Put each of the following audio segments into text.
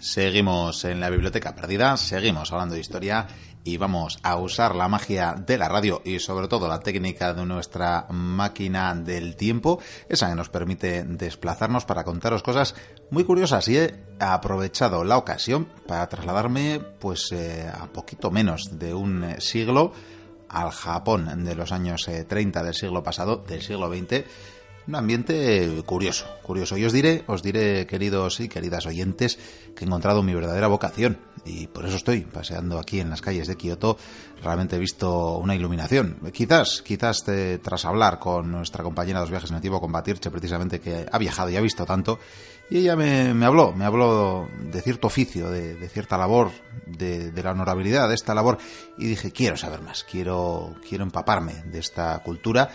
Seguimos en la biblioteca perdida, seguimos hablando de historia y vamos a usar la magia de la radio y sobre todo la técnica de nuestra máquina del tiempo, esa que nos permite desplazarnos para contaros cosas muy curiosas. Y he aprovechado la ocasión para trasladarme pues eh, a poquito menos de un siglo al Japón de los años 30 eh, del siglo pasado, del siglo XX un ambiente curioso, curioso. Y os diré, os diré, queridos y queridas oyentes, que he encontrado mi verdadera vocación. Y por eso estoy paseando aquí en las calles de Kioto. Realmente he visto una iluminación. Quizás, quizás tras hablar con nuestra compañera de los viajes nativo, con Batirche, precisamente, que ha viajado y ha visto tanto, y ella me, habló, me habló de cierto oficio, de, cierta labor, de, de, la honorabilidad de esta labor, y dije, quiero saber más, quiero, quiero empaparme de esta cultura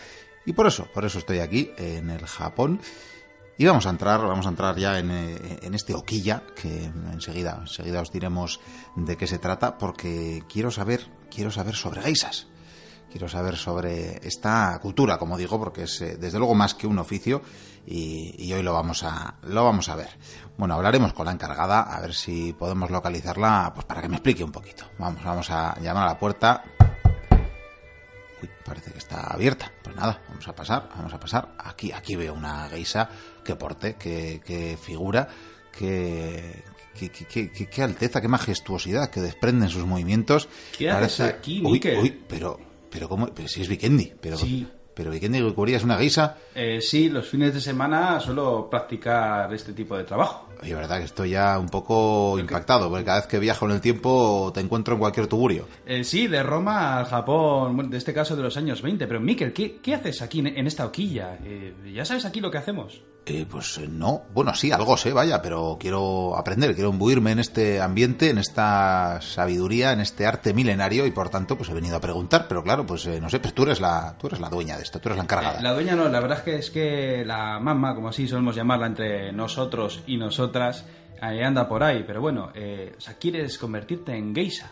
y por eso, por eso estoy aquí en el Japón. Y vamos a entrar, vamos a entrar ya en, eh, este Okilla, que enseguida, enseguida os diremos de qué se trata, porque quiero saber, quiero saber sobre geisas. Quiero saber sobre esta cultura, como digo, porque es eh, desde luego más que un oficio y, hoy lo vamos a, lo vamos a ver. Bueno, hablaremos con la encargada a ver si podemos localizarla, pues para que me explique un poquito. Vamos, vamos a llamar a la puerta parece que está abierta. Pues nada, vamos a pasar, vamos a pasar. Aquí, aquí veo una geisa que porte, que, figura, que, qué alteza, qué majestuosidad que desprenden sus movimientos. ¿Qué haces aquí, uy, uy, pero, pero cómo, pero si es Vikendi, pero, sí. Pero Vikendi es una geisa. Eh, sí, los fines de semana suelo practicar este tipo de trabajo. Oye, verdad que estoy ya un poco impactado, porque cada vez que viajo en el tiempo te encuentro en cualquier tuburio. Eh, sí, de Roma al Japón, de este caso de los años 20. Pero, Miquel, ¿qué, qué haces aquí en esta hoquilla? Eh, ¿Ya sabes aquí lo que hacemos? Eh, pues eh, no, bueno, sí, algo sé, vaya, pero quiero aprender, quiero imbuirme en este ambiente, en esta sabiduría, en este arte milenario y por tanto pues he venido a preguntar, pero claro, pues no sé, pues tú eres la tú eres la dueña de esto, tú eres la encargada. la dueña no, la verdad es que es que la mamá, como así solemos llamarla entre nosotros y nosotras, anda por ahí, pero bueno, eh, o sea, ¿quieres convertirte en geisha?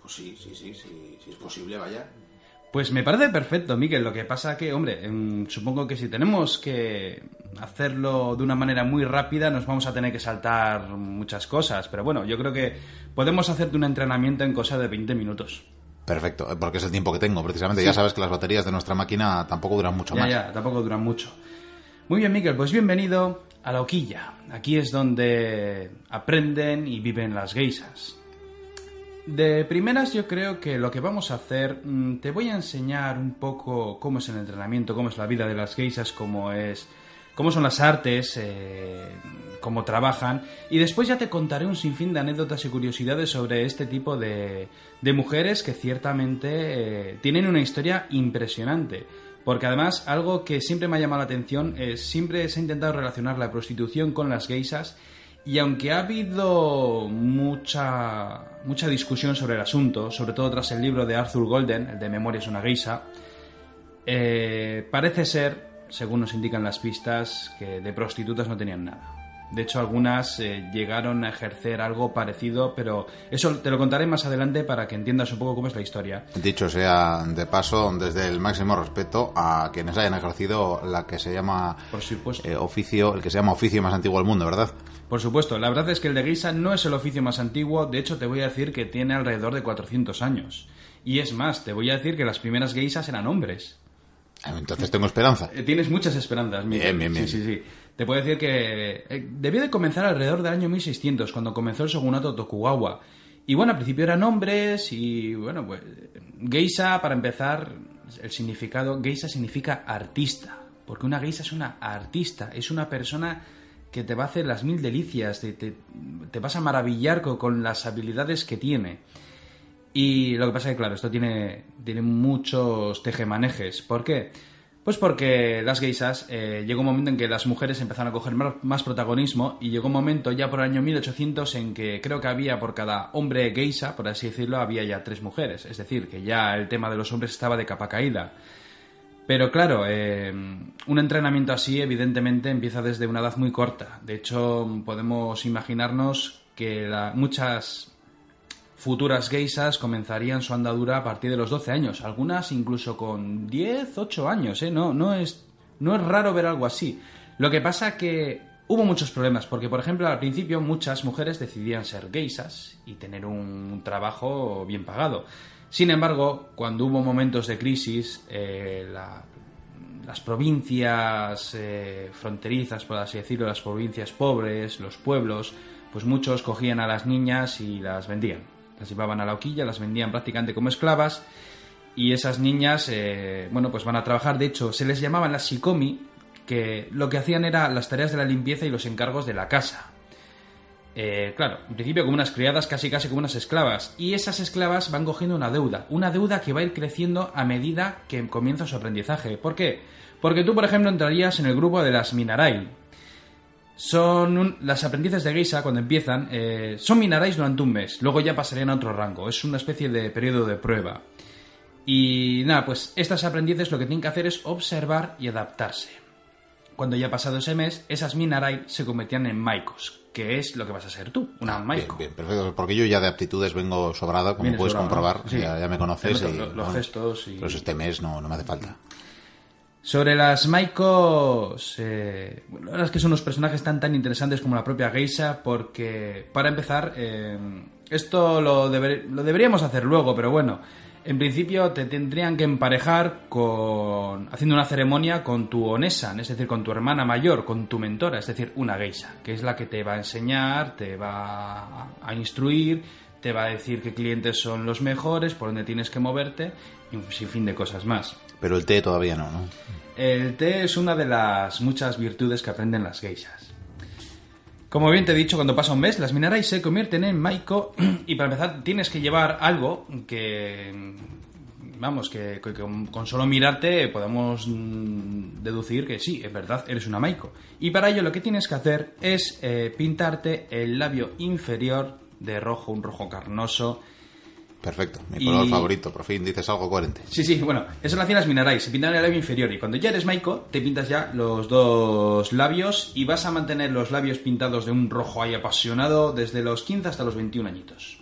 Pues sí, sí, sí, sí, si es posible, vaya. Pues me parece perfecto, Miguel. Lo que pasa que, hombre, em, supongo que si tenemos que hacerlo de una manera muy rápida, nos vamos a tener que saltar muchas cosas. Pero bueno, yo creo que podemos hacerte un entrenamiento en cosa de 20 minutos. Perfecto, eh, porque es el tiempo que tengo, precisamente. Ya sabes que las baterías de nuestra máquina tampoco duran mucho más. Ya, tampoco duran mucho. Muy bien, Miguel, pues bienvenido a la hoquilla. Aquí es donde aprenden y viven las geisas. De primeras yo creo que lo que vamos a hacer, mm, te voy a enseñar un poco cómo es el entrenamiento, cómo es la vida de las geisas, cómo es, cómo son las artes, eh, cómo trabajan, y después ya te contaré un sinfín de anécdotas y curiosidades sobre este tipo de, de mujeres que ciertamente eh, tienen una historia impresionante. Porque además algo que siempre me ha llamado la atención es siempre se ha intentado relacionar la prostitución con las geisas y aunque ha habido mucha, mucha discusión sobre el asunto, sobre todo tras el libro de Arthur Golden, el de Memorias de una geisa, eh, parece ser, según nos indican las pistas, que de prostitutas no tenían nada. De hecho, algunas eh, llegaron a ejercer algo parecido, pero eso te lo contaré más adelante para que entiendas un poco cómo es la historia. Dicho sea de paso, desde el máximo respeto a quienes hayan ejercido la que se llama Por supuesto. Eh, oficio, el que se llama oficio más antiguo del mundo, ¿verdad? Por supuesto, la verdad es que el de guisa no es el oficio más antiguo, de hecho te voy a decir que tiene alrededor de 400 años. Y es más, te voy a decir que las primeras geisas eran hombres. Ah, entonces tengo esperanza. Eh, tienes muchas esperanzas, Miguel. Bien, bien, bien. Sí, sí, sí. Te puedo decir que eh, debió de comenzar alrededor del año 1600, cuando comenzó el shogunato Tokugawa. Y bueno, al principio eran hombres y bueno, pues geisa, para empezar, el significado, geisa significa artista, porque una geisa es una artista, es una persona que te va a hacer las mil delicias, te, te, vas a maravillar con, las habilidades que tiene. Y lo que pasa es que, claro, esto tiene, tiene muchos tejemanejes. ¿Por qué? Pues porque las geisas eh, llegó un momento en que las mujeres empezaron a coger más, protagonismo y llegó un momento ya por el año 1800 en que creo que había por cada hombre geisa, por así decirlo, había ya tres mujeres. Es decir, que ya el tema de los hombres estaba de capa caída. Pero claro, eh, un entrenamiento así evidentemente empieza desde una edad muy corta. De hecho, podemos imaginarnos que muchas futuras geisas comenzarían su andadura a partir de los 12 años, algunas incluso con 10, 8 años, ¿eh? No, no, es, no es raro ver algo así. Lo que pasa que hubo muchos problemas, porque por ejemplo al principio muchas mujeres decidían ser geisas y tener un trabajo bien pagado. Sin embargo, cuando hubo momentos de crisis, eh, la- las provincias eh, fronterizas, por así decirlo, las provincias pobres, los pueblos, pues muchos cogían a las niñas y las vendían. Las llevaban a la hoquilla, las vendían prácticamente como esclavas y esas niñas, eh, bueno, pues van a trabajar. De hecho, se les llamaban las shikomi, que lo que hacían era las tareas de la limpieza y los encargos de la casa. Eh, claro, en principio como unas criadas, casi casi como unas esclavas. Y esas esclavas van cogiendo una deuda. Una deuda que va a ir creciendo a medida que comienza su aprendizaje. ¿Por qué? Porque tú, por ejemplo, entrarías en el grupo de las Minarai. Son un- las aprendices de Geisha cuando empiezan, eh, son Minarais durante un mes. Luego ya pasarían a otro rango. Es una especie de periodo de prueba. Y nada, pues estas aprendices lo que tienen que hacer es observar y adaptarse. Cuando ya ha pasado ese mes, esas Minarai se convertían en Maikos, que es lo que vas a ser tú, una Ah, bien, Maiko. bien, perfecto. Porque yo ya de aptitudes vengo sobrado, como puedes sobrado, comprobar. ¿no? Sí. Ya, ya me conoces. Y, lo- los gestos y- Pues este mes no, no me hace falta. Sobre las Maikos, eh, la verdad es que son unos personajes tan tan interesantes como la propia Geisha, porque para empezar, eh, esto lo, lo deberíamos hacer luego, pero bueno, en principio te tendrían que emparejar con haciendo una ceremonia con tu Onesan, es decir, con tu hermana mayor, con tu mentora, es decir, una Geisha, que es la que te va a enseñar, te va a instruir, te va a decir qué clientes son los mejores, por dónde tienes que moverte y un sinfín de cosas más. Pero el té todavía no, ¿no? El té es una de las muchas virtudes que aprenden las geishas. Como bien te he dicho, cuando pasa un mes, las Minarai se convierten en Maiko y para empezar tienes que llevar algo que... Vamos, que, que con, solo mirarte podemos mm, deducir que sí, es verdad, eres una Maiko. Y para ello lo que tienes que hacer es eh, pintarte el labio inferior de rojo, un rojo carnoso, Perfecto. Mi Y- color favorito. Por fin dices algo coherente. Sí, sí, bueno, eso lo hacían las Minarai, se pintan el labio inferior y cuando ya eres Maiko te pintas ya los dos labios y vas a mantener los labios pintados de un rojo ahí apasionado desde los 15 hasta los 21 añitos.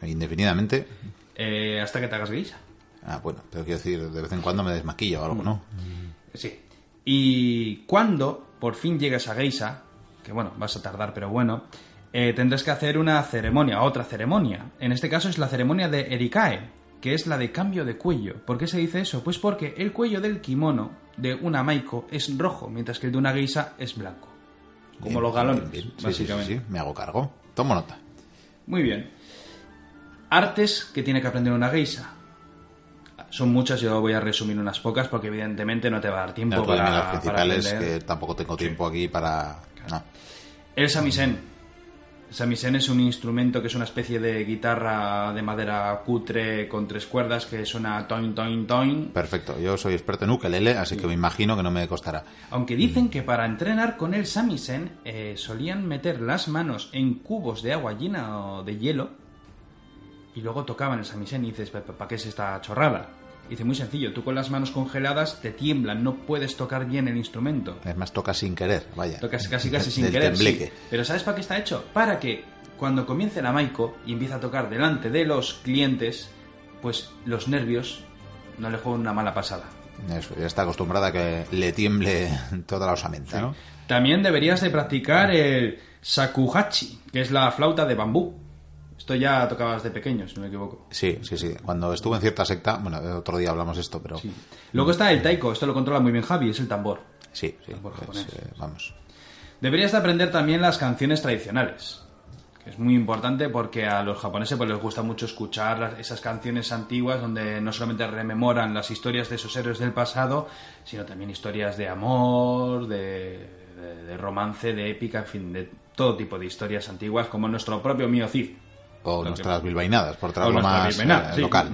Indefinidamente. Eh, hasta que te hagas geisha. Ah, bueno, pero quiero decir, de vez en cuando me desmaquillo o algo, ¿no? Sí. Y cuando por fin llegues a geisha, que bueno, vas a tardar, pero bueno, eh, tendrás que hacer una ceremonia, otra ceremonia. En este caso es la ceremonia de Erikae, que es la de cambio de cuello. ¿Por qué se dice eso? Pues porque el cuello del kimono de una Maiko es rojo, mientras que el de una geisha es blanco. Como Bien, los galones, bien, bien. Sí, sí, básicamente. sí, sí. Me hago cargo. Tomo nota. Muy bien. Artes que tiene que aprender una geisha. Son muchas, yo voy a resumir unas pocas porque evidentemente no te va a dar tiempo para, las para principales, aprender. que tampoco tengo tiempo aquí para... No. El samisen. Samisen es un instrumento que es una especie de guitarra de madera cutre con tres cuerdas que suena toin, toin, toin. Perfecto. Yo soy experto en ukelele, así que me imagino que no me costará. Aunque dicen que para entrenar con el samisen eh, solían meter las manos en cubos de agua llena o de hielo y luego tocaban el samisen y dices, ¿para qué es esta chorrada? Y dice, muy sencillo, tú con las manos congeladas te tiemblan, no puedes tocar bien el instrumento. Es más, toca sin querer, vaya. Tocas casi casi sin querer. sí. Pero ¿sabes para qué está hecho? Para que cuando comience la Maiko y empieza a tocar delante de los clientes, pues los nervios no le jueguen una mala pasada. Eso, ya está acostumbrada a que le tiemble toda la osamenta, ¿no? También deberías de practicar el shakuhachi, que es la flauta de bambú. Esto ya tocabas de pequeño, si no me equivoco. Sí, sí, sí. Cuando estuve en cierta secta, bueno, otro día hablamos de esto, pero Sí. Luego está el taiko, esto lo controla muy bien Javi, es el tambor. sí, sí, Tambor es, eh, vamos. Deberías de aprender también las canciones tradicionales, que es muy importante porque a los japoneses pues, les gusta mucho escuchar las- esas canciones antiguas donde no solamente rememoran las historias de esos héroes del pasado, sino también historias de amor, de, de- de romance, de épica, en fin, de todo tipo de historias antiguas, como nuestro propio Mio Cid. O nuestras bilbainadas, por traerlo más eh, local.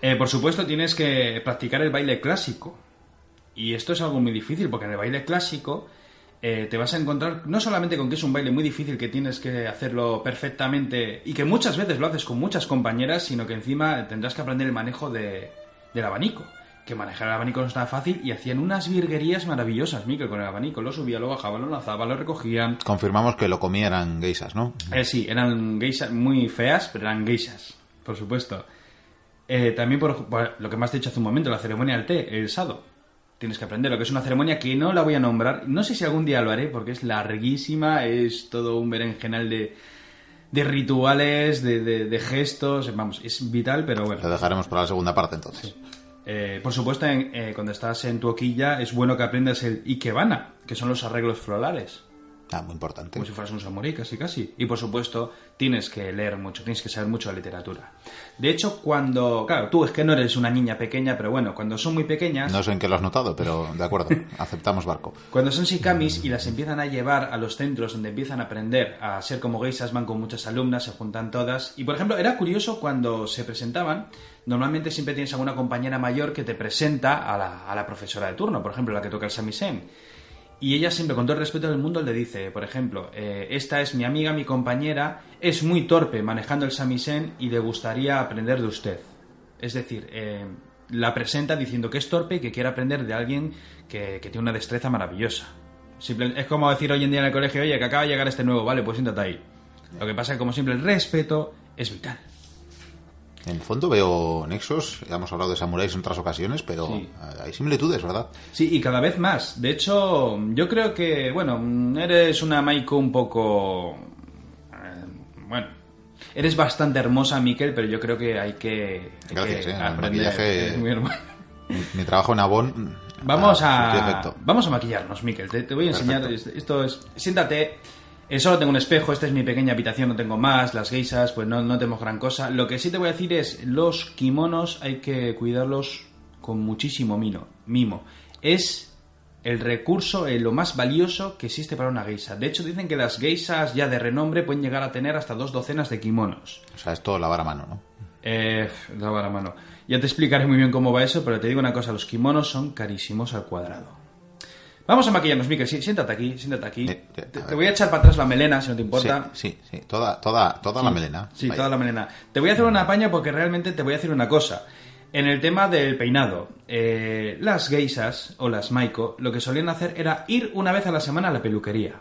Eh, por supuesto, tienes que practicar el baile clásico. Y esto es algo muy difícil, porque en el baile clásico eh, te vas a encontrar no solamente con que es un baile muy difícil, que tienes que hacerlo perfectamente y que muchas veces lo haces con muchas compañeras, sino que encima tendrás que aprender el manejo de, del abanico. Que manejar el abanico no es tan fácil y hacían unas virguerías maravillosas, Mikel, con el abanico. Lo subía, lo bajaba, lo lanzaba, lo recogían. Confirmamos que lo comieran geisas, ¿no? Eh, sí, eran geishas muy feas, pero eran geishas, por supuesto. Eh, también por, por lo que me has dicho hace un momento, la ceremonia del té, el sado. tienes que aprender lo que es una ceremonia que no la voy a nombrar. No sé si algún día lo haré porque es larguísima, es todo un berenjenal de, de rituales, de, de- de gestos, vamos, es vital, pero bueno. Lo dejaremos para la segunda parte entonces. Eh, por supuesto, en- eh, cuando estás en tu hoquilla es bueno que aprendas el ikebana, que son los arreglos florales. Ah, muy importante. Como si fueras un samurái, casi casi. Y por supuesto, tienes que leer mucho, tienes que saber mucho de literatura. De hecho, cuando. Claro, tú es que no eres una niña pequeña, pero bueno, cuando son muy pequeñas. No sé en qué lo has notado, pero de acuerdo, aceptamos barco. Cuando son shikamis y las empiezan a llevar a los centros donde empiezan a aprender a ser como geisas, van con muchas alumnas, se juntan todas. Y por ejemplo, era curioso cuando se presentaban, normalmente siempre tienes alguna compañera mayor que te presenta a la, a la profesora de turno, por ejemplo, la que toca el samisen. Y ella siempre, con todo el respeto del mundo, le dice, por ejemplo, eh, esta es mi amiga, mi compañera, es muy torpe manejando el samisen y le gustaría aprender de usted. Es decir, eh, la presenta diciendo que es torpe y que quiere aprender de alguien que, que tiene una destreza maravillosa. Simple- es como decir hoy en día en el colegio, oye, que acaba de llegar este nuevo, vale, pues siéntate ahí. Lo que pasa es que, como siempre, el respeto es vital. En el fondo veo nexos, ya hemos hablado de samuráis en otras ocasiones, pero Sí. hay similitudes, ¿verdad? Sí, y cada vez más. De hecho, yo creo que, bueno, eres una Maiko un poco... eh, bueno, eres bastante hermosa, Miquel, pero yo creo que hay que, hay Gracias, que eh, aprender. maquillaje- muy. Mi, mi trabajo en Avon. Vamos ah, a, surtió efecto. vamos a maquillarnos, Miquel. Te, te voy a enseñar. Esto es. Siéntate. Eh, solo tengo un espejo. Esta es mi pequeña habitación. No tengo más. Las geisas, pues no, no tenemos gran cosa. Lo que sí te voy a decir es: los kimonos hay que cuidarlos con muchísimo mimo. mimo. Es el recurso, eh, lo más valioso que existe para una geisa. De hecho, dicen que las geisas ya de renombre pueden llegar a tener hasta dos docenas de kimonos. O sea, esto lavar a mano, ¿no? Eh, lavar a mano. Ya te explicaré muy bien cómo va eso, pero te digo una cosa, los kimonos son carísimos al cuadrado. Vamos a maquillarnos, Miquel, sí, siéntate aquí, siéntate aquí. Eh, eh, te, te voy a echar para atrás la melena, si no te importa. Sí, sí, sí. Toda, toda, toda la melena. Sí, Vaya. toda la melena. Te voy a hacer una paña porque realmente te voy a decir una cosa. En el tema del peinado, eh, las geisas o las maiko lo que solían hacer era ir una vez a la semana a la peluquería.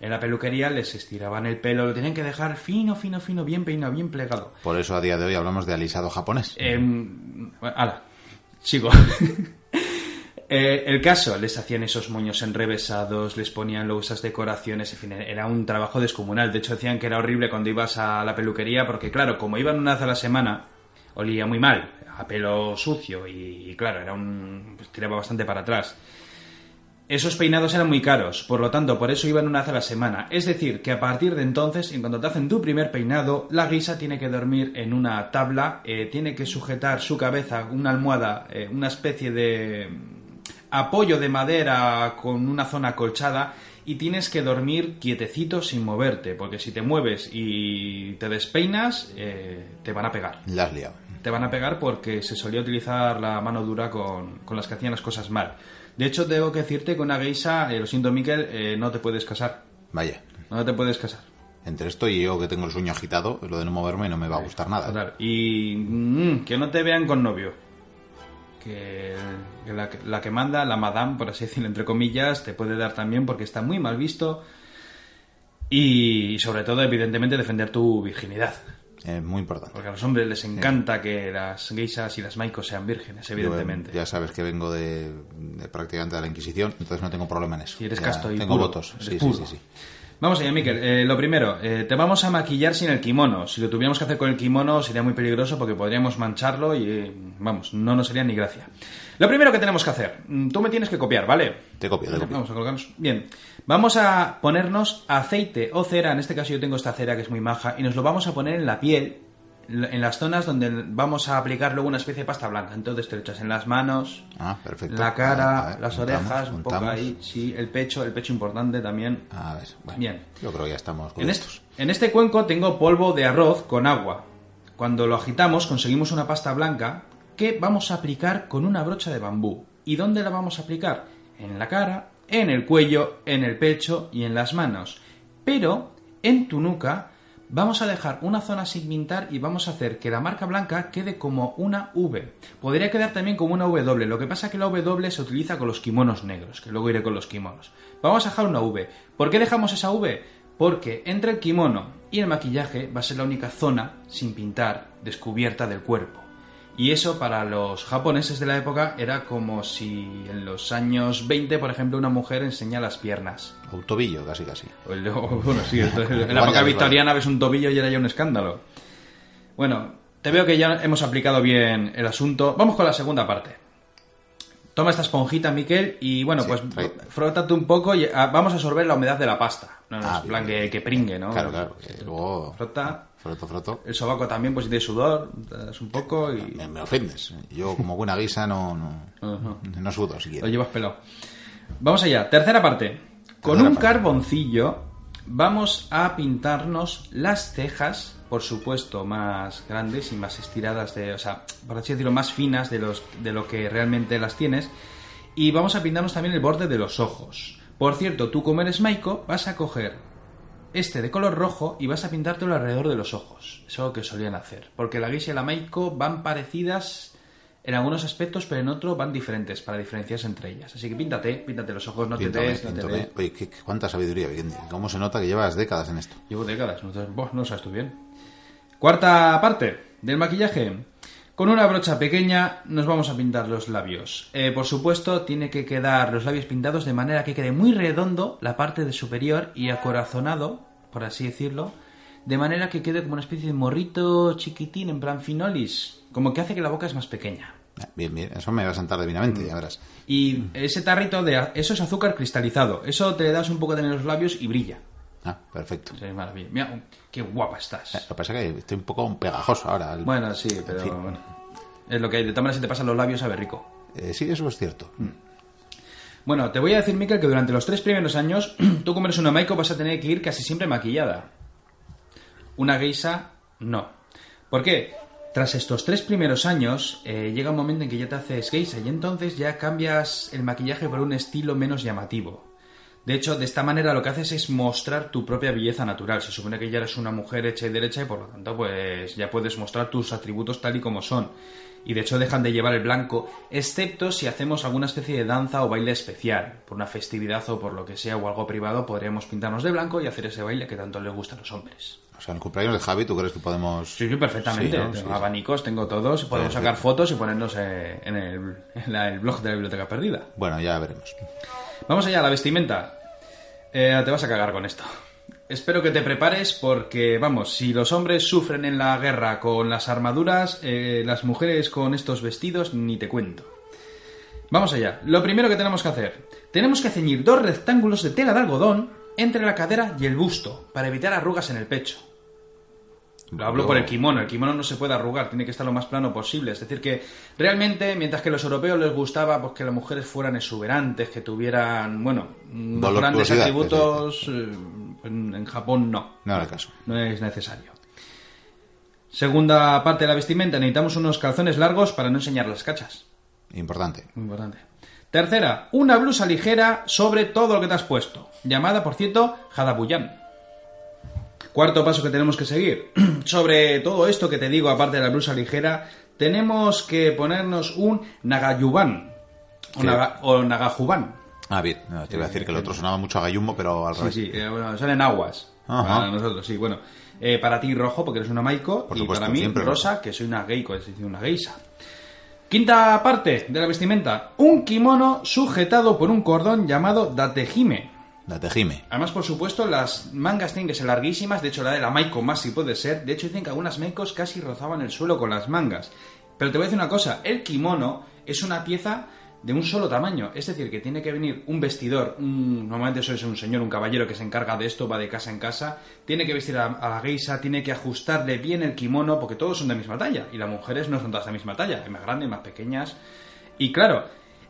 En la peluquería les estiraban el pelo, lo tenían que dejar fino, fino, fino, bien peinado, bien plegado. Por eso a día de hoy hablamos de alisado japonés. Eh, ala, sigo. Eh, el caso, les hacían esos moños enrevesados, les ponían luego esas decoraciones, en fin, era un trabajo descomunal. De hecho, decían que era horrible cuando ibas a la peluquería, porque claro, como iban una vez a la semana, olía muy mal, a pelo sucio, y, claro, era un. pues, tiraba bastante para atrás. Esos peinados eran muy caros, por lo tanto, por eso iban una vez a la semana. Es decir, que a partir de entonces, en cuanto te hacen tu primer peinado, la guisa tiene que dormir en una tabla, eh, tiene que sujetar su cabeza una almohada, eh, una especie de apoyo de madera con una zona acolchada y tienes que dormir quietecito sin moverte, porque si te mueves y te despeinas, eh, te van a pegar La has liado. te van a pegar porque se solía utilizar la mano dura con, con las que hacían las cosas mal. De hecho, tengo que decirte que una geisha, eh, lo siento Miquel, eh, no te puedes casar. Vaya. No te puedes casar. Entre esto y yo que tengo el sueño agitado, lo de no moverme no me va a gustar nada. Total. Y mm, que no te vean con novio. Que, la, que- la que manda, la madame, por así decirlo, entre comillas, te puede dar también porque está muy mal visto. Y, sobre todo, evidentemente, defender tu virginidad. Es muy importante. Porque a los hombres les encanta que las geishas y las maicos sean vírgenes, evidentemente. Yo, ya sabes que vengo de, de prácticamente de la Inquisición, entonces no tengo problema en eso. Si eres Ya casto y Tengo puro, votos. Sí, sí, sí, sí. Vamos allá, Miquel. Eh, lo primero, eh, te vamos a maquillar sin el kimono. Si lo tuviéramos que hacer con el kimono sería muy peligroso porque podríamos mancharlo y, eh, vamos, no nos sería ni gracia. Lo primero que tenemos que hacer, mm, tú me tienes que copiar, ¿vale? Te copio, te copio. Vamos a colocarnos. Bien. Vamos a ponernos aceite o cera. En este caso yo tengo esta cera que es muy maja y nos lo vamos a poner en la piel, en las zonas donde vamos a aplicar luego una especie de pasta blanca. Entonces te lo echas en las manos, Ah, perfecto. la cara, A ver, las juntamos, orejas, un poco juntamos. ahí, sí, el pecho, el pecho importante también. A ver, bueno, Bien. Yo creo que ya estamos En este, estos. en este cuenco tengo polvo de arroz con agua. Cuando lo agitamos conseguimos una pasta blanca que vamos a aplicar con una brocha de bambú. ¿Y dónde la vamos a aplicar? En la cara, en el cuello, en el pecho y en las manos. Pero en tu nuca vamos a dejar una zona sin pintar y vamos a hacer que la marca blanca quede como una V. Podría quedar también como una W. Lo que pasa es que la W se utiliza con los kimonos negros, que luego iré con los kimonos. Vamos a dejar una V. ¿Por qué dejamos esa V? Porque entre el kimono y el maquillaje va a ser la única zona sin pintar descubierta del cuerpo. Y eso para los japoneses de la época era como si en los años 20, por ejemplo, una mujer enseña las piernas. O un tobillo, casi casi. Bueno, sí, en la época victoriana ves un tobillo y era ya un escándalo. Bueno, te veo que ya hemos aplicado bien el asunto. Vamos con la segunda parte. Toma esta esponjita, Miquel, y bueno, Sí, pues trae. frótate un poco y ah, vamos a absorber la humedad de la pasta. No, no, Ah, es plan que, pringue, ¿no? Claro, claro. que luego. Frota. Froto, froto. El sobaco también, pues si tiene sudor, das un poco y... Me, me ofendes. Yo, como buena guisa, no, no, Ajá. no sudo Lo llevas pelado. Vamos allá, tercera parte. Con Tercera un parte. carboncillo vamos a pintarnos las cejas, por supuesto, más grandes y más estiradas, de, o sea, por así decirlo, más finas de, los, de lo que realmente las tienes. Y vamos a pintarnos también el borde de los ojos. Por cierto, tú como eres Maiko, vas a coger este de color rojo y vas a pintártelo alrededor de los ojos. Es algo que solían hacer. Porque la Geisha y la Maiko van parecidas en algunos aspectos, pero en otros van diferentes, para diferenciarse entre ellas. Así que píntate, píntate los ojos, no te des, no te des. Oye, qué, cuánta sabiduría. ¿Cómo se nota que llevas décadas en esto? Llevo décadas, no sabes tú bien. Cuarta parte del maquillaje. Con una brocha pequeña nos vamos a pintar los labios. Eh, por supuesto, tiene que quedar los labios pintados de manera que quede muy redondo la parte de superior y acorazonado, por así decirlo, de manera que quede como una especie de morrito chiquitín, en plan finolis, como que hace que la boca es más pequeña. Ah, Bien, bien. Eso me va a sentar divinamente, ya verás. Y ese tarrito de... Eso es azúcar cristalizado. Eso te das un poco en los labios y brilla. Ah, perfecto. Sí, maravilla. Mira, qué guapa Eh, estás. Lo que pasa es que estoy un poco pegajoso ahora. El- Bueno, sí, pero fin. bueno. Es lo que hay. De todas maneras, si te pasan los labios, sabe rico. Eh, sí, eso es cierto. Bueno, te voy a decir, Mikel, que durante los tres primeros años, tú como eres una Maiko vas a tener que ir casi siempre maquillada. Una geisa, no. ¿Por qué? Tras estos tres primeros años, eh, llega un momento en que ya te haces geisa y entonces ya cambias el maquillaje por un estilo menos llamativo. De hecho, de esta manera lo que haces es mostrar tu propia belleza natural. Se supone que ya eres una mujer hecha y derecha y por lo tanto, pues ya puedes mostrar tus atributos tal y como son. Y de hecho dejan de llevar el blanco, excepto si hacemos alguna especie de danza o baile especial. Por una festividad o por lo que sea o algo privado, podríamos pintarnos de blanco y hacer ese baile que tanto les gusta a los hombres. O sea, en el cumpleaños de Javi, ¿tú crees que podemos...? Sí, sí, perfectamente. Sí, ¿no? Tengo Sí. abanicos, tengo todos. Podemos sacar fotos y ponernos eh, en el, en la- el blog de la biblioteca perdida. Bueno, ya veremos. Vamos allá, la vestimenta. Eh, te vas a cagar con esto. Espero que te prepares porque, vamos, si los hombres sufren en la guerra con las armaduras, eh, las mujeres con estos vestidos ni te cuento. Vamos allá. Lo primero que tenemos que hacer. Tenemos que ceñir dos rectángulos de tela de algodón entre la cadera y el busto para evitar arrugas en el pecho. Lo hablo por el kimono. El kimono no se puede arrugar, tiene que estar lo más plano posible. Es decir, que realmente, mientras que a los europeos les gustaba pues, que las mujeres fueran exuberantes, que tuvieran, bueno, unos grandes atributos, eh, en, en Japón no. No haga caso. No es necesario. Segunda parte de la vestimenta, necesitamos unos calzones largos para no enseñar las cachas. Importante. Importante. Tercera, una blusa ligera sobre todo lo que te has puesto. Llamada, por cierto, Hadabuyan. Cuarto paso que tenemos que seguir. sobre todo esto que te digo, aparte de la blusa ligera, tenemos que ponernos un Nagayuban. O, naga, o Nagajuban. Ah, bien. No, te iba a decir que el otro sonaba mucho a gallumbo, pero al Sí, revés. sí, eh, bueno, son en aguas. Ajá. Para nosotros, sí, bueno. Eh, para ti rojo, porque eres una Maiko, Por y para mí siempre rosa, que soy una geiko, es decir, una geisa. Quinta parte de la vestimenta. Un kimono sujetado por un cordón llamado datejime. La tejime. Además, por supuesto, las mangas tienen que ser larguísimas. De hecho, la de la Maiko más si puede ser. De hecho, dicen que algunas Maikos casi rozaban el suelo con las mangas. Pero te voy a decir una cosa. El kimono es una pieza de un solo tamaño. Es decir, que tiene que venir un vestidor. normalmente eso es un señor, un caballero que se encarga de esto, va de casa en casa. Tiene que vestir a, a la geisa, tiene que ajustarle bien el kimono, porque todos son de misma talla. Y las mujeres no son todas de misma talla. Hay más grandes, más pequeñas. Y claro,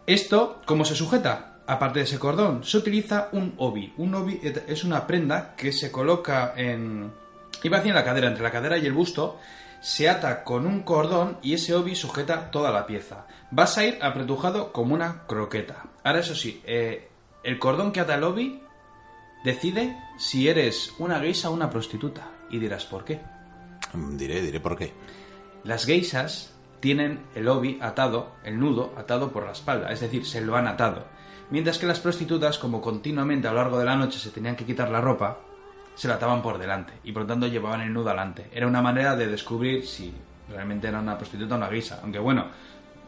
esto, ¿cómo se sujeta? Aparte de ese cordón, se utiliza un obi. Un obi es una prenda que se coloca en... Iba hacia la cadera, entre la cadera y el busto, se ata con un cordón y ese obi sujeta toda la pieza. Vas a ir apretujado como una croqueta. Ahora, eso sí, eh, el cordón que ata el obi decide si eres una geisa o una prostituta. Y dirás, ¿por qué? Mm, Diré, diré por qué. Las geisas tienen el obi atado, el nudo atado por la espalda, es decir, se lo han atado. Mientras que las prostitutas, como continuamente a lo largo de la noche se tenían que quitar la ropa, se la ataban por delante y por lo tanto llevaban el nudo adelante. Era una manera de descubrir si Realmente era una prostituta, una geisa. Aunque bueno,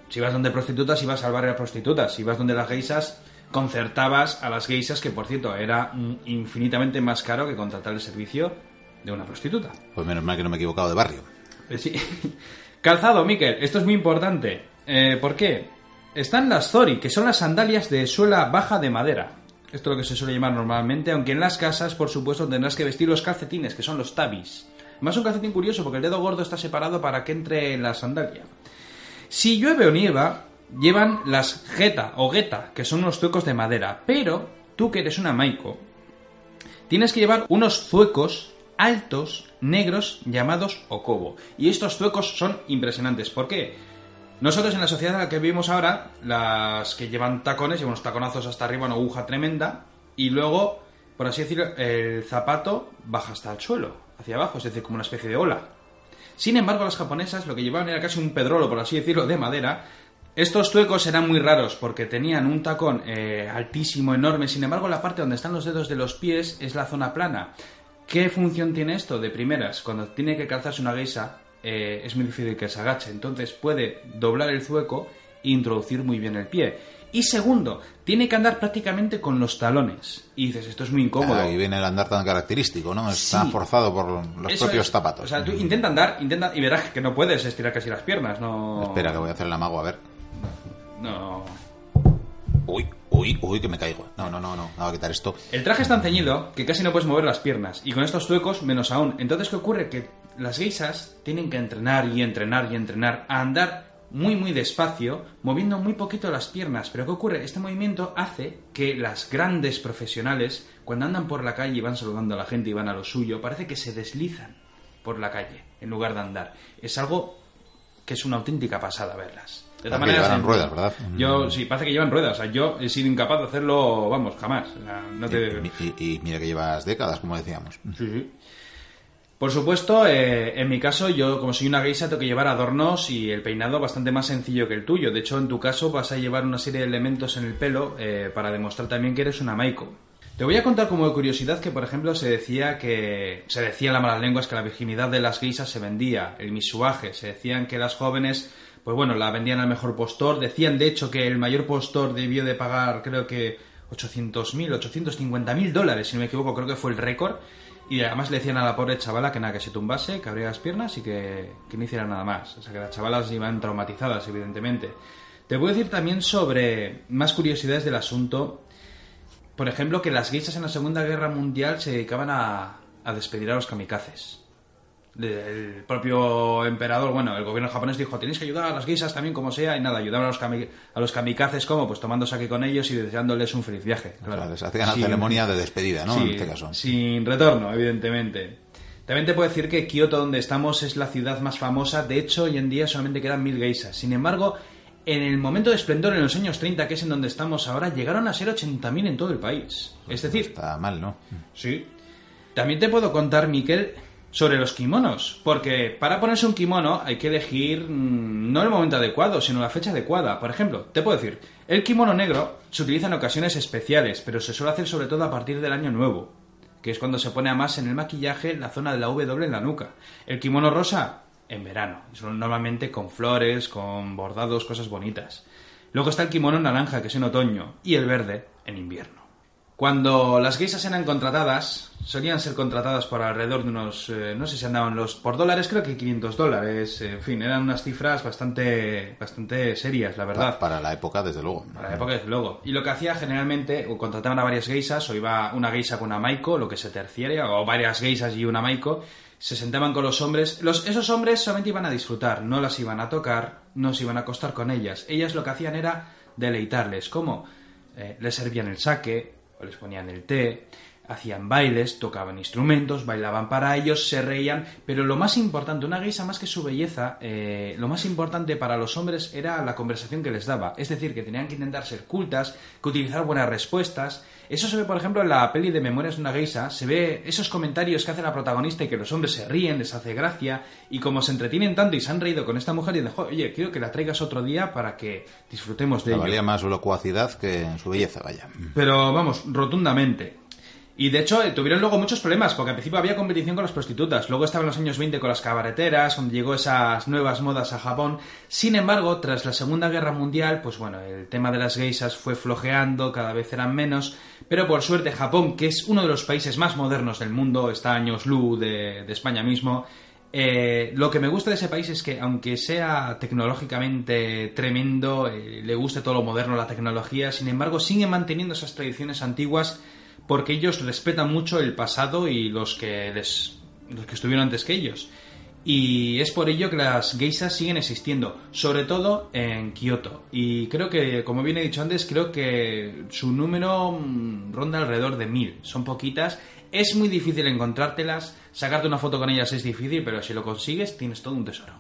si vas donde prostitutas, ibas al barrio de prostitutas. Si vas donde las geisas, concertabas a las geisas, que por cierto era mm, infinitamente más caro que contratar el servicio de una prostituta. Pues menos mal que no me he equivocado de barrio. Eh, sí. Calzado, Miquel, esto es muy importante. Eh, ¿Por qué? Están las Zori, que son las sandalias de suela baja de madera. Esto es lo que se suele llamar normalmente, aunque en las casas, por supuesto, tendrás que vestir los calcetines, que son los tabis. Más un calcetín curioso, porque el dedo gordo está separado para que entre en la sandalia. Si llueve o nieva, llevan las geta o geta, que son unos zuecos de madera. Pero tú que eres una maiko, tienes que llevar unos zuecos altos, negros, llamados okobo. Y estos zuecos son impresionantes. ¿Por qué? Nosotros en la sociedad en la que vivimos ahora, las que llevan tacones, llevan unos taconazos hasta arriba, una aguja tremenda, y luego, por así decirlo, el zapato baja hasta el suelo, hacia abajo, es decir, como una especie de ola. Sin embargo, las japonesas lo que llevaban era casi un pedrolo, por así decirlo, de madera. Estos tuecos eran muy raros porque tenían un tacón eh, altísimo, enorme. Sin embargo, la parte donde están los dedos de los pies es la zona plana. ¿Qué función tiene esto? De primeras, cuando tiene que calzarse una geisa, eh, es muy difícil que se agache. Entonces puede doblar el zueco e introducir muy bien el pie. Y segundo, tiene que andar prácticamente con los talones. Y dices, esto es muy incómodo. Ahí viene el andar tan característico, ¿no? Está forzado por los propios zapatos. O sea, tú intenta andar, intenta y verás que no puedes estirar casi las piernas, no... Espera, que voy a hacer el amago, a ver. No... Uy, uy, uy, que me caigo. No, no, no, no, no, voy a quitar esto. El traje es tan ceñido que casi no puedes mover las piernas. Y con estos tuecos, menos aún. Entonces, ¿qué ocurre? Que las geisas tienen que entrenar y entrenar y entrenar a andar muy muy despacio, moviendo muy poquito las piernas. Pero ¿qué ocurre? Este movimiento hace que las grandes profesionales, cuando andan por la calle y van saludando a la gente y van a lo suyo, parece que se deslizan por la calle en lugar de andar. Es algo que es una auténtica pasada verlas. De todas maneras, llevan ruedas, ¿verdad? Yo, sí, parece que llevan ruedas. O sea, yo he sido incapaz de hacerlo, vamos, jamás. no te... y, y, mira que llevas décadas, como decíamos. Sí, sí. Por supuesto, eh, en mi caso, yo como soy una geisha tengo que llevar adornos y el peinado bastante más sencillo que el tuyo. De hecho, en tu caso vas a llevar una serie de elementos en el pelo eh, para demostrar también que eres una maiko. Te voy a contar como curiosidad que, por ejemplo, se decía que se decía en las malas lenguas que la virginidad de las geishas se vendía, el misuaje, se decían que las jóvenes, pues bueno, la vendían al mejor postor. Decían, de hecho, que el mayor postor debió de pagar, creo que 800.000, 850.000 dólares, si no me equivoco, creo que fue el récord. Y además le decían a la pobre chavala que nada, que se tumbase, que abría las piernas y que, no hiciera nada más. O sea, que las chavalas iban traumatizadas, evidentemente. Te voy a decir también sobre más curiosidades del asunto. Por ejemplo, que las geishas en la Segunda Guerra Mundial se dedicaban a, a despedir a los kamikazes el propio emperador, bueno, el gobierno japonés dijo, tenéis que ayudar a las geishas también como sea, y nada, ayudaban a los, a los kamikazes como, pues tomando saque con ellos y deseándoles un feliz viaje. Claro, les hacían la ceremonia de despedida, ¿no? en este caso. Sin retorno, evidentemente. También te puedo decir que Kioto, donde estamos, es la ciudad más famosa. De hecho, hoy en día solamente quedan mil geishas. Sin embargo, en el momento de esplendor, en los años 30, que es en donde estamos ahora, llegaron a ser 80.000 en todo el país. Es decir... Está mal, ¿no? Sí. También te puedo contar, Miquel, sobre los kimonos, porque para ponerse un kimono hay que elegir mm, no el momento adecuado, sino la fecha adecuada. Por ejemplo, te puedo decir, el kimono negro se utiliza en ocasiones especiales, pero se suele hacer sobre todo a partir del año nuevo, que es cuando se pone a más en el maquillaje la zona de la W en la nuca. El kimono rosa, en verano, normalmente con flores, con bordados, cosas bonitas. Luego está el kimono naranja, que es en otoño, y el verde, en invierno. Cuando las geisas eran contratadas, solían ser contratadas por alrededor de unos, eh, no sé si andaban los, por dólares creo que 500 dólares, en fin, eran unas cifras bastante, bastante serias, la verdad. Para la época, desde luego. Para la época, desde luego. Y lo que hacía generalmente, o contrataban a varias geisas, o iba una geisa con una maiko, lo que se terciaria, o varias geisas y una maiko, se sentaban con los hombres. Los, esos hombres solamente iban a disfrutar, no las iban a tocar, no se iban a acostar con ellas. Ellas lo que hacían era deleitarles. ¿Cómo? Eh, les servían el saque, o les ponían el té, hacían bailes, tocaban instrumentos, bailaban para ellos, se reían, pero lo más importante, una geisa más que su belleza, eh, lo más importante para los hombres era la conversación que les daba, es decir, que tenían que intentar ser cultas, que utilizar buenas respuestas. Eso se ve, por ejemplo, en la peli de Memorias de una geisa, se ve esos comentarios que hace la protagonista y que los hombres se ríen, les hace gracia, y como se entretienen tanto y se han reído con esta mujer y dicen, oye, quiero que la traigas otro día para que disfrutemos de ella. Valía más su locuacidad que su belleza, vaya. Pero vamos, rotundamente. Y de hecho eh, tuvieron luego muchos problemas, porque al principio había competición con las prostitutas, luego estaban los años 20 con las cabareteras, donde llegó esas nuevas modas a Japón. Sin embargo, tras la Segunda Guerra Mundial, pues bueno, el tema de las geisas fue flojeando, cada vez eran menos, pero por suerte Japón, que es uno de los países más modernos del mundo, está años luz de, de España mismo, eh, lo que me gusta de ese país es que, aunque sea tecnológicamente tremendo, eh, le guste todo lo moderno, la tecnología, sin embargo, sigue manteniendo esas tradiciones antiguas porque ellos respetan mucho el pasado y los que, los que estuvieron antes que ellos. Y es por ello que las geisas siguen existiendo, sobre todo en Kioto. Y creo que, como bien he dicho antes, creo que su número mm, ronda alrededor de mil. Son poquitas. Es muy difícil encontrártelas. Sacarte una foto con ellas es difícil, pero si lo consigues, tienes todo un tesoro.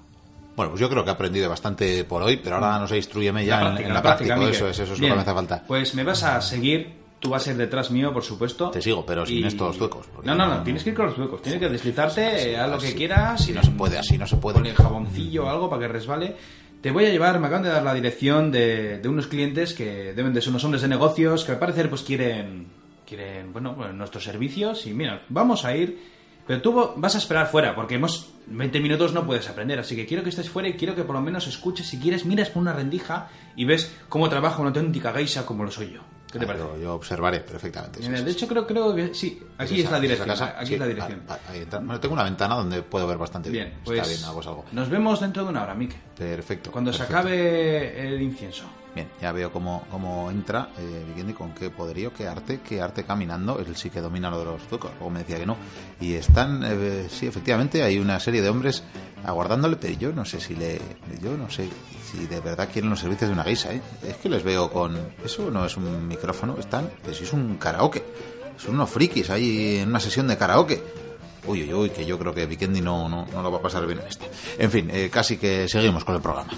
Bueno, pues yo creo que he aprendido bastante por hoy, pero ahora no sé, instruyeme ya en, la práctica. eso es, eso es lo que me hace falta. Pues me vas a seguir Tú vas a ir detrás mío, por supuesto. Te sigo, pero sin estos zuecos. No, no, no, tienes que ir con los zuecos. Tienes que deslizarte, haz lo que quieras. Si no se puede, así no se puede. Con el jaboncillo o algo para que resbale. Te voy a llevar, me acaban de dar la dirección de, de unos clientes que deben de ser unos hombres de negocios que al parecer pues quieren, quieren, bueno, pues, nuestros servicios y mira, vamos a ir, pero tú vas a esperar fuera porque hemos 20 minutos no puedes aprender, así que quiero que estés fuera y quiero que por lo menos escuches, si quieres, miras por una rendija y ves cómo trabaja una auténtica geisha como lo soy yo. ¿Qué te parece? Yo observaré perfectamente. de hecho, creo, creo que sí. Aquí es, la dirección. aquí es la dirección. tengo una ventana donde puedo ver bastante bien. bien pues Está bien, algo. Nos vemos dentro de una hora, Mike. Perfecto. Cuando se acabe el incienso. Bien, ya veo cómo, cómo entra eh, con qué poderío, qué arte, qué arte caminando. Él sí que domina lo de los zucos, luego me decía que no. Y están, eh, sí, efectivamente, hay una serie de hombres aguardándole, pero yo no sé si le. Yo no sé si de verdad quieren los servicios de una guisa, ¿eh? Es que les veo con. Eso no es un micrófono, están. Eso es un karaoke. Son unos frikis ahí en una sesión de karaoke. Uy, uy, uy, que yo creo que Vikendi no, no, no lo va a pasar bien en esta. En fin, eh, casi que seguimos con el programa.